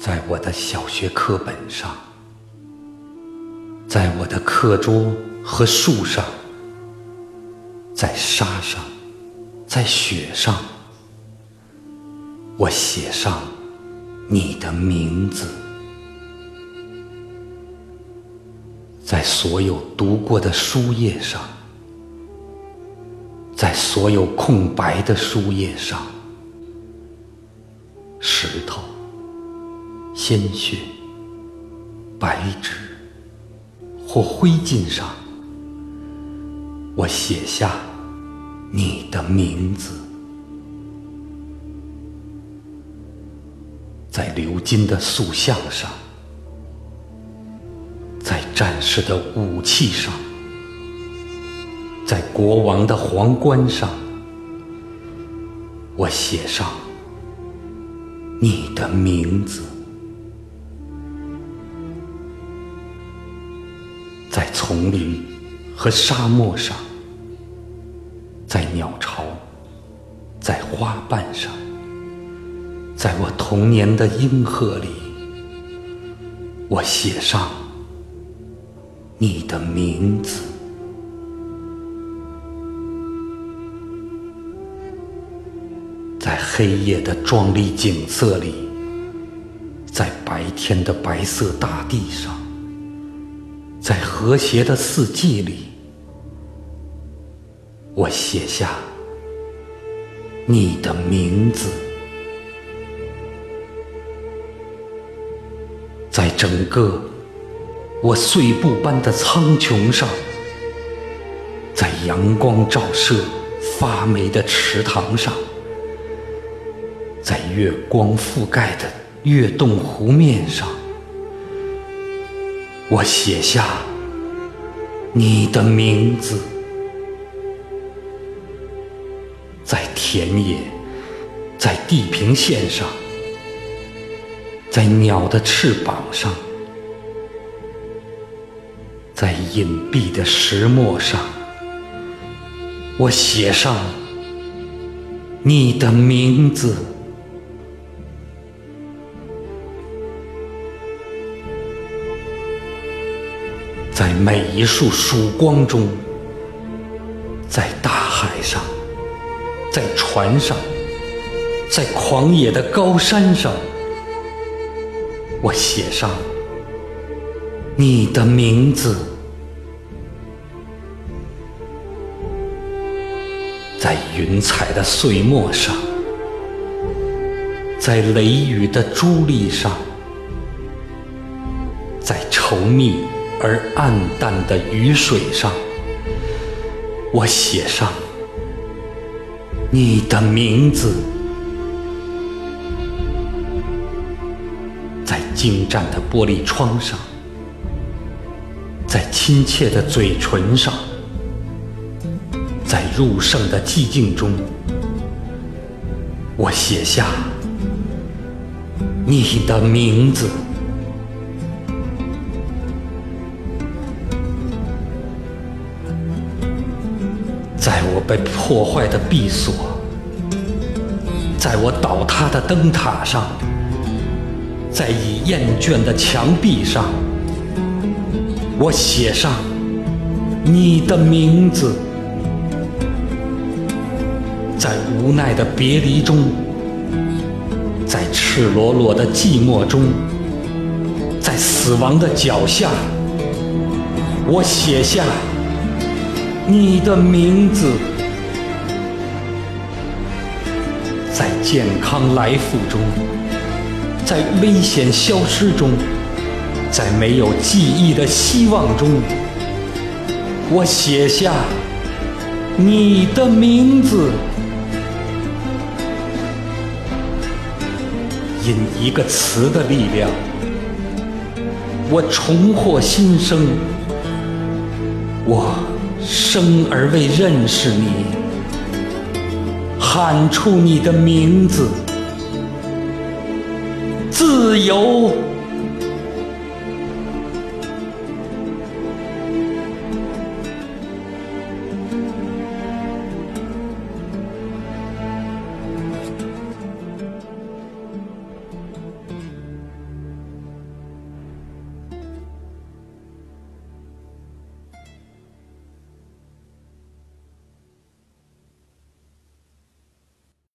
在我的小学课本上，在我的课桌和树上，在沙上，在雪上，我写上你的名字。在所有读过的书页上，在所有空白的书页上，石头、鲜血、白纸或灰烬上，我写下你的名字。在鎏金的塑像上。在战士的武器上，在国王的皇冠上，我写上你的名字；在丛林和沙漠上，在鸟巢，在花瓣上，在我童年的阴河里，我写上。你的名字，在黑夜的壮丽景色里，在白天的白色大地上，在和谐的四季里，我写下你的名字，在整个。我碎布般的苍穹上，在阳光照射发霉的池塘上，在月光覆盖的月洞湖面上，我写下你的名字。在田野，在地平线上，在鸟的翅膀上。在隐蔽的石墨上，我写上你的名字；每一束曙光中，在大海上，在船上，在狂野的高山上，我写上你的名字。在云彩的碎末上，在雷雨的珠砾上，在稠密而暗淡的雨水上，我写上你的名字；在精湛的玻璃窗上，在亲切的嘴唇上。在入圣的寂静中，我写下你的名字；在我被破坏的闭锁，在我倒塌的灯塔上，在已厌倦的墙壁上，我写上你的名字。在无奈的别离中，在赤裸裸的寂寞中，在死亡的脚下，我写下你的名字。在健康来复中，在危险消失中，在没有记忆的希望中，我写下你的名字。因一个词的力量，我重获新生。我生而为认识你，喊出你的名字，自由。